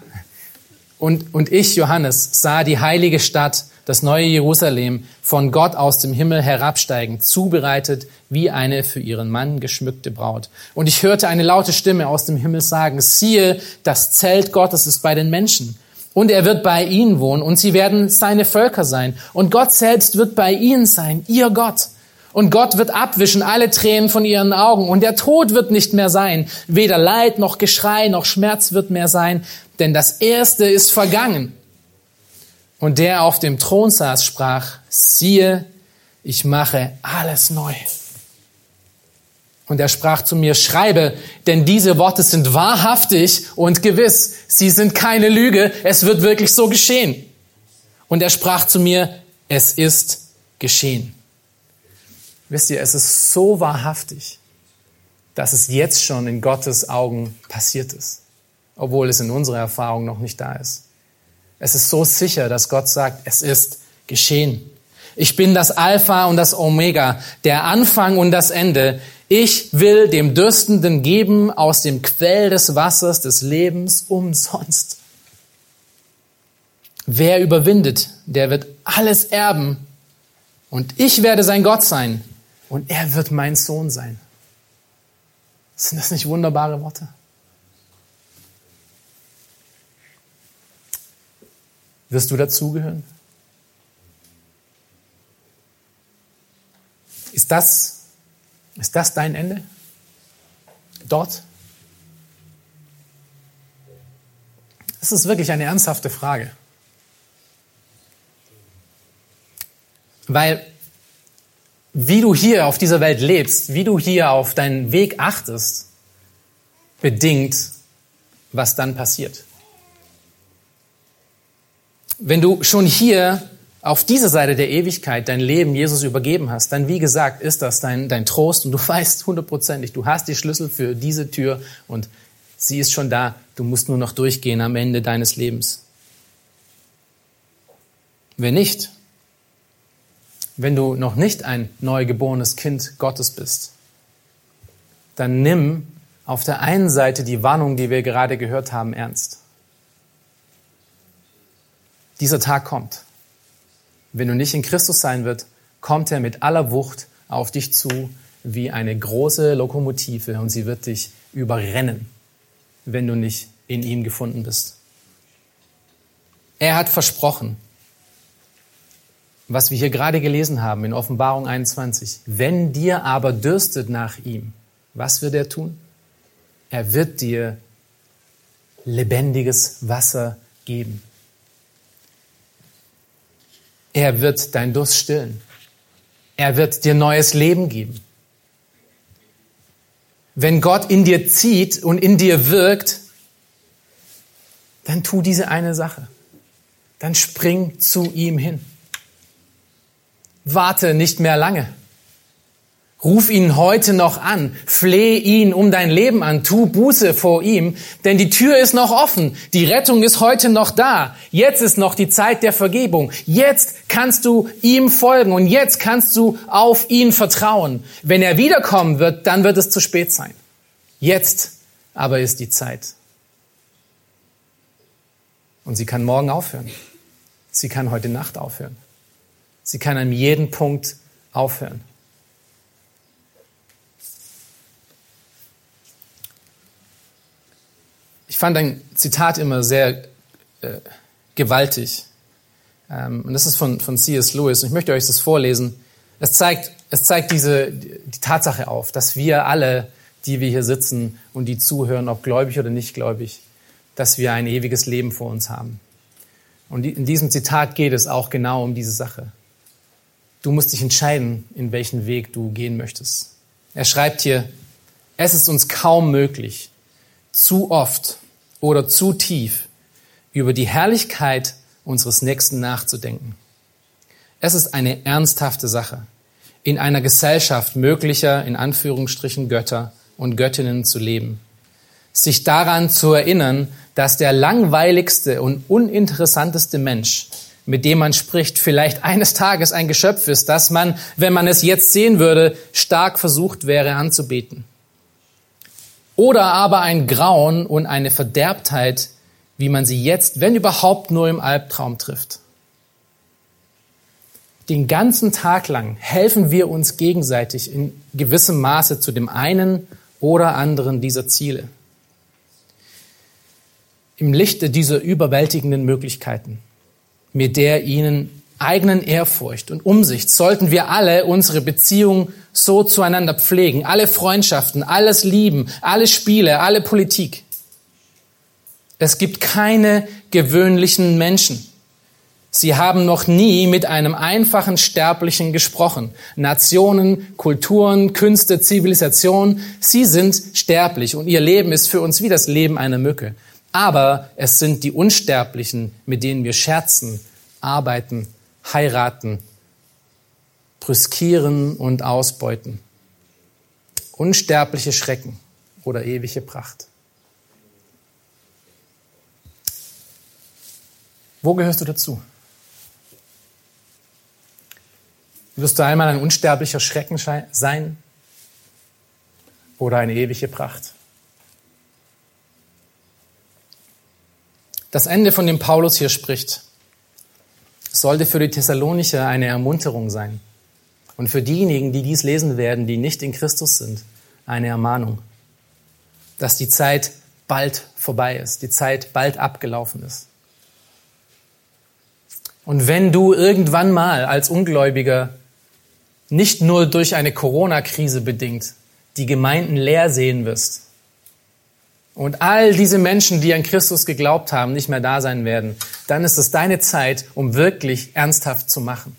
und, und ich, Johannes, sah die heilige Stadt, das neue Jerusalem, von Gott aus dem Himmel herabsteigen, zubereitet wie eine für ihren Mann geschmückte Braut. Und ich hörte eine laute Stimme aus dem Himmel sagen, siehe, das Zelt Gottes ist bei den Menschen. Und er wird bei ihnen wohnen und sie werden seine Völker sein. Und Gott selbst wird bei ihnen sein, ihr Gott. Und Gott wird abwischen alle Tränen von ihren Augen. Und der Tod wird nicht mehr sein. Weder Leid noch Geschrei noch Schmerz wird mehr sein. Denn das Erste ist vergangen. Und der auf dem Thron saß, sprach, siehe, ich mache alles neu. Und er sprach zu mir, schreibe, denn diese Worte sind wahrhaftig und gewiss. Sie sind keine Lüge. Es wird wirklich so geschehen. Und er sprach zu mir, es ist geschehen. Wisst ihr, es ist so wahrhaftig, dass es jetzt schon in Gottes Augen passiert ist, obwohl es in unserer Erfahrung noch nicht da ist. Es ist so sicher, dass Gott sagt, es ist geschehen. Ich bin das Alpha und das Omega, der Anfang und das Ende. Ich will dem Dürstenden geben aus dem Quell des Wassers des Lebens umsonst. Wer überwindet, der wird alles erben. Und ich werde sein Gott sein. Und er wird mein Sohn sein. Sind das nicht wunderbare Worte? Wirst du dazugehören? Ist das, ist das dein Ende? Dort? Das ist wirklich eine ernsthafte Frage. Weil wie du hier auf dieser Welt lebst, wie du hier auf deinen Weg achtest, bedingt, was dann passiert. Wenn du schon hier auf dieser Seite der Ewigkeit dein Leben Jesus übergeben hast, dann wie gesagt ist das dein, dein Trost und du weißt hundertprozentig, du hast die Schlüssel für diese Tür und sie ist schon da. Du musst nur noch durchgehen am Ende deines Lebens. Wenn nicht, wenn du noch nicht ein neugeborenes Kind Gottes bist, dann nimm auf der einen Seite die Warnung, die wir gerade gehört haben, ernst. Dieser Tag kommt. Wenn du nicht in Christus sein wird, kommt er mit aller Wucht auf dich zu wie eine große Lokomotive und sie wird dich überrennen, wenn du nicht in ihm gefunden bist. Er hat versprochen, was wir hier gerade gelesen haben in Offenbarung 21. Wenn dir aber dürstet nach ihm, was wird er tun? Er wird dir lebendiges Wasser geben. Er wird dein Durst stillen. Er wird dir neues Leben geben. Wenn Gott in dir zieht und in dir wirkt, dann tu diese eine Sache. Dann spring zu ihm hin. Warte nicht mehr lange. Ruf ihn heute noch an, fleh ihn um dein Leben an, tu Buße vor ihm, denn die Tür ist noch offen, die Rettung ist heute noch da, jetzt ist noch die Zeit der Vergebung, jetzt kannst du ihm folgen und jetzt kannst du auf ihn vertrauen. Wenn er wiederkommen wird, dann wird es zu spät sein. Jetzt aber ist die Zeit. Und sie kann morgen aufhören. Sie kann heute Nacht aufhören. Sie kann an jedem Punkt aufhören. Ich fand ein Zitat immer sehr äh, gewaltig. Ähm, und das ist von, von C.S. Lewis. Und ich möchte euch das vorlesen. Es zeigt, es zeigt diese, die Tatsache auf, dass wir alle, die wir hier sitzen und die zuhören, ob gläubig oder nicht gläubig, dass wir ein ewiges Leben vor uns haben. Und in diesem Zitat geht es auch genau um diese Sache. Du musst dich entscheiden, in welchen Weg du gehen möchtest. Er schreibt hier, es ist uns kaum möglich, zu oft oder zu tief über die Herrlichkeit unseres Nächsten nachzudenken. Es ist eine ernsthafte Sache, in einer Gesellschaft möglicher, in Anführungsstrichen, Götter und Göttinnen zu leben. Sich daran zu erinnern, dass der langweiligste und uninteressanteste Mensch mit dem man spricht, vielleicht eines Tages ein Geschöpf ist, das man, wenn man es jetzt sehen würde, stark versucht wäre anzubeten. Oder aber ein Grauen und eine Verderbtheit, wie man sie jetzt, wenn überhaupt, nur im Albtraum trifft. Den ganzen Tag lang helfen wir uns gegenseitig in gewissem Maße zu dem einen oder anderen dieser Ziele. Im Lichte dieser überwältigenden Möglichkeiten mit der ihnen eigenen Ehrfurcht und Umsicht sollten wir alle unsere Beziehungen so zueinander pflegen, alle Freundschaften, alles Lieben, alle Spiele, alle Politik. Es gibt keine gewöhnlichen Menschen. Sie haben noch nie mit einem einfachen Sterblichen gesprochen. Nationen, Kulturen, Künste, Zivilisation, sie sind sterblich und ihr Leben ist für uns wie das Leben einer Mücke. Aber es sind die Unsterblichen, mit denen wir scherzen, arbeiten, heiraten, brüskieren und ausbeuten. Unsterbliche Schrecken oder ewige Pracht. Wo gehörst du dazu? Wirst du einmal ein unsterblicher Schrecken sein oder eine ewige Pracht? Das Ende, von dem Paulus hier spricht, sollte für die Thessalonicher eine Ermunterung sein. Und für diejenigen, die dies lesen werden, die nicht in Christus sind, eine Ermahnung, dass die Zeit bald vorbei ist, die Zeit bald abgelaufen ist. Und wenn du irgendwann mal als Ungläubiger nicht nur durch eine Corona-Krise bedingt die Gemeinden leer sehen wirst und all diese Menschen, die an Christus geglaubt haben, nicht mehr da sein werden, dann ist es deine Zeit, um wirklich ernsthaft zu machen.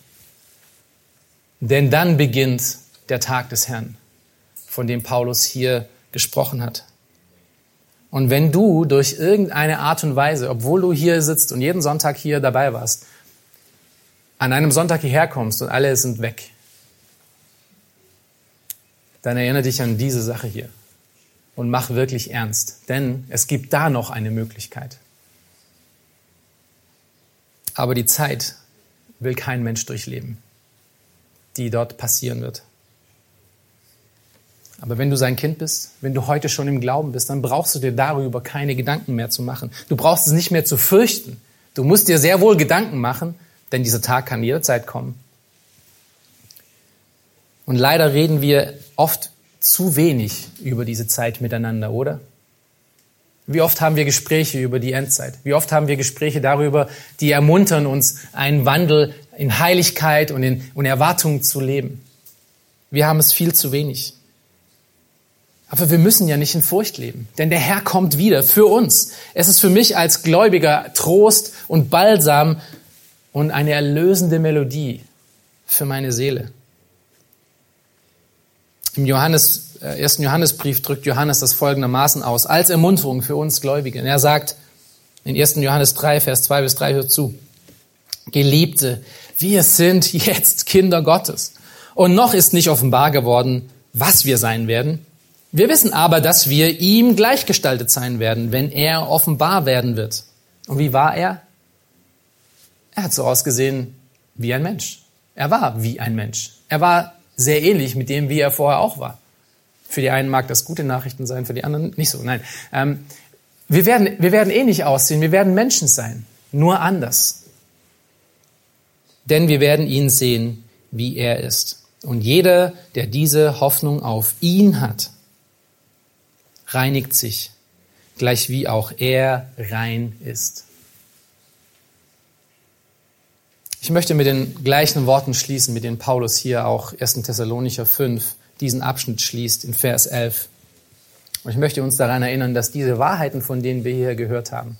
Denn dann beginnt der Tag des Herrn, von dem Paulus hier gesprochen hat. Und wenn du durch irgendeine Art und Weise, obwohl du hier sitzt und jeden Sonntag hier dabei warst, an einem Sonntag hierher kommst und alle sind weg, dann erinnere dich an diese Sache hier und mach wirklich ernst, denn es gibt da noch eine Möglichkeit. Aber die Zeit will kein Mensch durchleben, die dort passieren wird. Aber wenn du sein Kind bist, wenn du heute schon im Glauben bist, dann brauchst du dir darüber keine Gedanken mehr zu machen. Du brauchst es nicht mehr zu fürchten. Du musst dir sehr wohl Gedanken machen, denn dieser Tag kann jederzeit kommen. Und leider reden wir oft zu wenig über diese Zeit miteinander, oder? Wie oft haben wir Gespräche über die Endzeit? Wie oft haben wir Gespräche darüber, die ermuntern uns, einen Wandel in Heiligkeit und in und Erwartungen zu leben? Wir haben es viel zu wenig. Aber wir müssen ja nicht in Furcht leben, denn der Herr kommt wieder für uns. Es ist für mich als Gläubiger Trost und Balsam und eine erlösende Melodie für meine Seele. Im Johannes, äh, ersten Johannesbrief drückt Johannes das folgendermaßen aus, als Ermunterung für uns Gläubige. er sagt in 1. Johannes 3, Vers 2 bis 3, hört zu, Geliebte, wir sind jetzt Kinder Gottes. Und noch ist nicht offenbar geworden, was wir sein werden. Wir wissen aber, dass wir ihm gleichgestaltet sein werden, wenn er offenbar werden wird. Und wie war er? Er hat so ausgesehen wie ein Mensch. Er war wie ein Mensch. Er war sehr ähnlich mit dem, wie er vorher auch war. Für die einen mag das gute Nachrichten sein, für die anderen nicht so. Nein, ähm, wir, werden, wir werden ähnlich aussehen, wir werden Menschen sein, nur anders. Denn wir werden ihn sehen, wie er ist. Und jeder, der diese Hoffnung auf ihn hat, reinigt sich, gleich wie auch er rein ist. Ich möchte mit den gleichen Worten schließen, mit denen Paulus hier auch 1. Thessalonicher 5 diesen Abschnitt schließt in Vers 11. Und ich möchte uns daran erinnern, dass diese Wahrheiten, von denen wir hier gehört haben,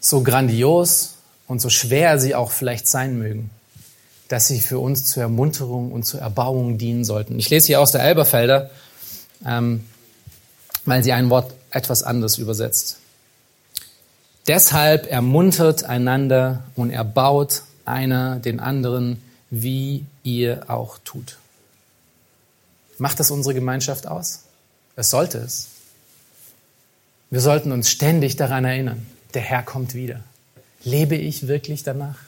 so grandios und so schwer sie auch vielleicht sein mögen, dass sie für uns zur Ermunterung und zur Erbauung dienen sollten. Ich lese hier aus der Elberfelder, ähm, weil sie ein Wort etwas anders übersetzt. Deshalb ermuntert einander und erbaut einer den anderen, wie ihr auch tut. Macht das unsere Gemeinschaft aus? Es sollte es. Wir sollten uns ständig daran erinnern, der Herr kommt wieder. Lebe ich wirklich danach?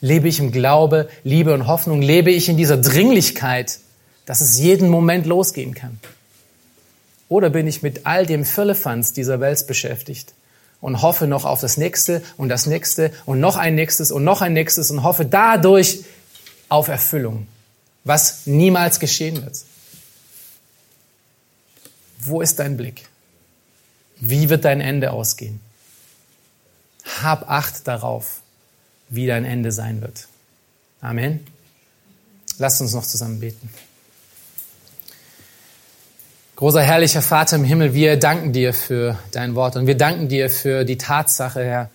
Lebe ich im Glaube, Liebe und Hoffnung? Lebe ich in dieser Dringlichkeit, dass es jeden Moment losgehen kann? Oder bin ich mit all dem Firlefanz dieser Welt beschäftigt und hoffe noch auf das nächste und das nächste und noch ein nächstes und noch ein nächstes und hoffe dadurch auf Erfüllung, was niemals geschehen wird. Wo ist dein Blick? Wie wird dein Ende ausgehen? Hab Acht darauf, wie dein Ende sein wird. Amen. Lasst uns noch zusammen beten. Großer herrlicher Vater im Himmel, wir danken dir für dein Wort und wir danken dir für die Tatsache, Herr,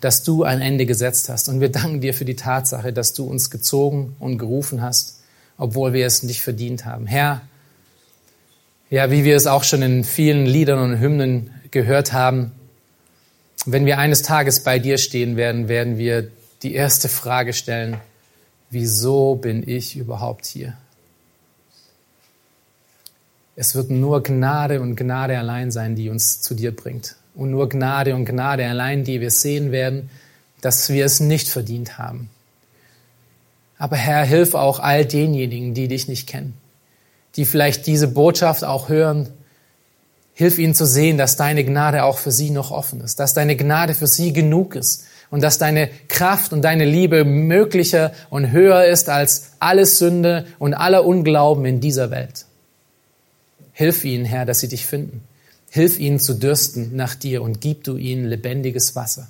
dass du ein Ende gesetzt hast. Und wir danken dir für die Tatsache, dass du uns gezogen und gerufen hast, obwohl wir es nicht verdient haben. Herr, ja, wie wir es auch schon in vielen Liedern und Hymnen gehört haben, wenn wir eines Tages bei dir stehen werden, werden wir die erste Frage stellen, wieso bin ich überhaupt hier? Es wird nur Gnade und Gnade allein sein, die uns zu dir bringt. Und nur Gnade und Gnade allein, die wir sehen werden, dass wir es nicht verdient haben. Aber Herr, hilf auch all denjenigen, die dich nicht kennen, die vielleicht diese Botschaft auch hören. Hilf ihnen zu sehen, dass deine Gnade auch für sie noch offen ist, dass deine Gnade für sie genug ist und dass deine Kraft und deine Liebe möglicher und höher ist als alles Sünde und aller Unglauben in dieser Welt. Hilf ihnen, Herr, dass sie dich finden. Hilf ihnen zu dürsten nach dir und gib du ihnen lebendiges Wasser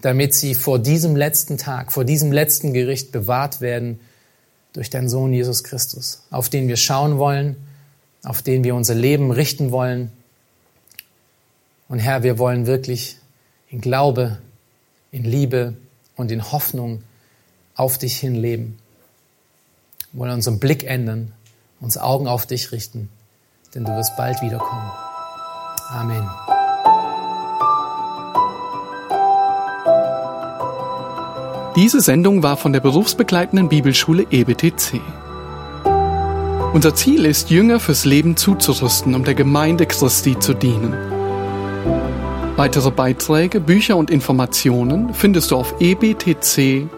damit sie vor diesem letzten Tag, vor diesem letzten Gericht bewahrt werden durch deinen Sohn Jesus Christus, auf den wir schauen wollen, auf den wir unser Leben richten wollen. Und Herr, wir wollen wirklich in Glaube, in Liebe und in Hoffnung auf dich hin leben. Wir wollen unseren Blick ändern, uns Augen auf dich richten, denn du wirst bald wiederkommen. Amen. Diese Sendung war von der berufsbegleitenden Bibelschule EBTC. Unser Ziel ist, Jünger fürs Leben zuzurüsten, um der Gemeinde Christi zu dienen. Weitere Beiträge, Bücher und Informationen findest du auf ebtc.org.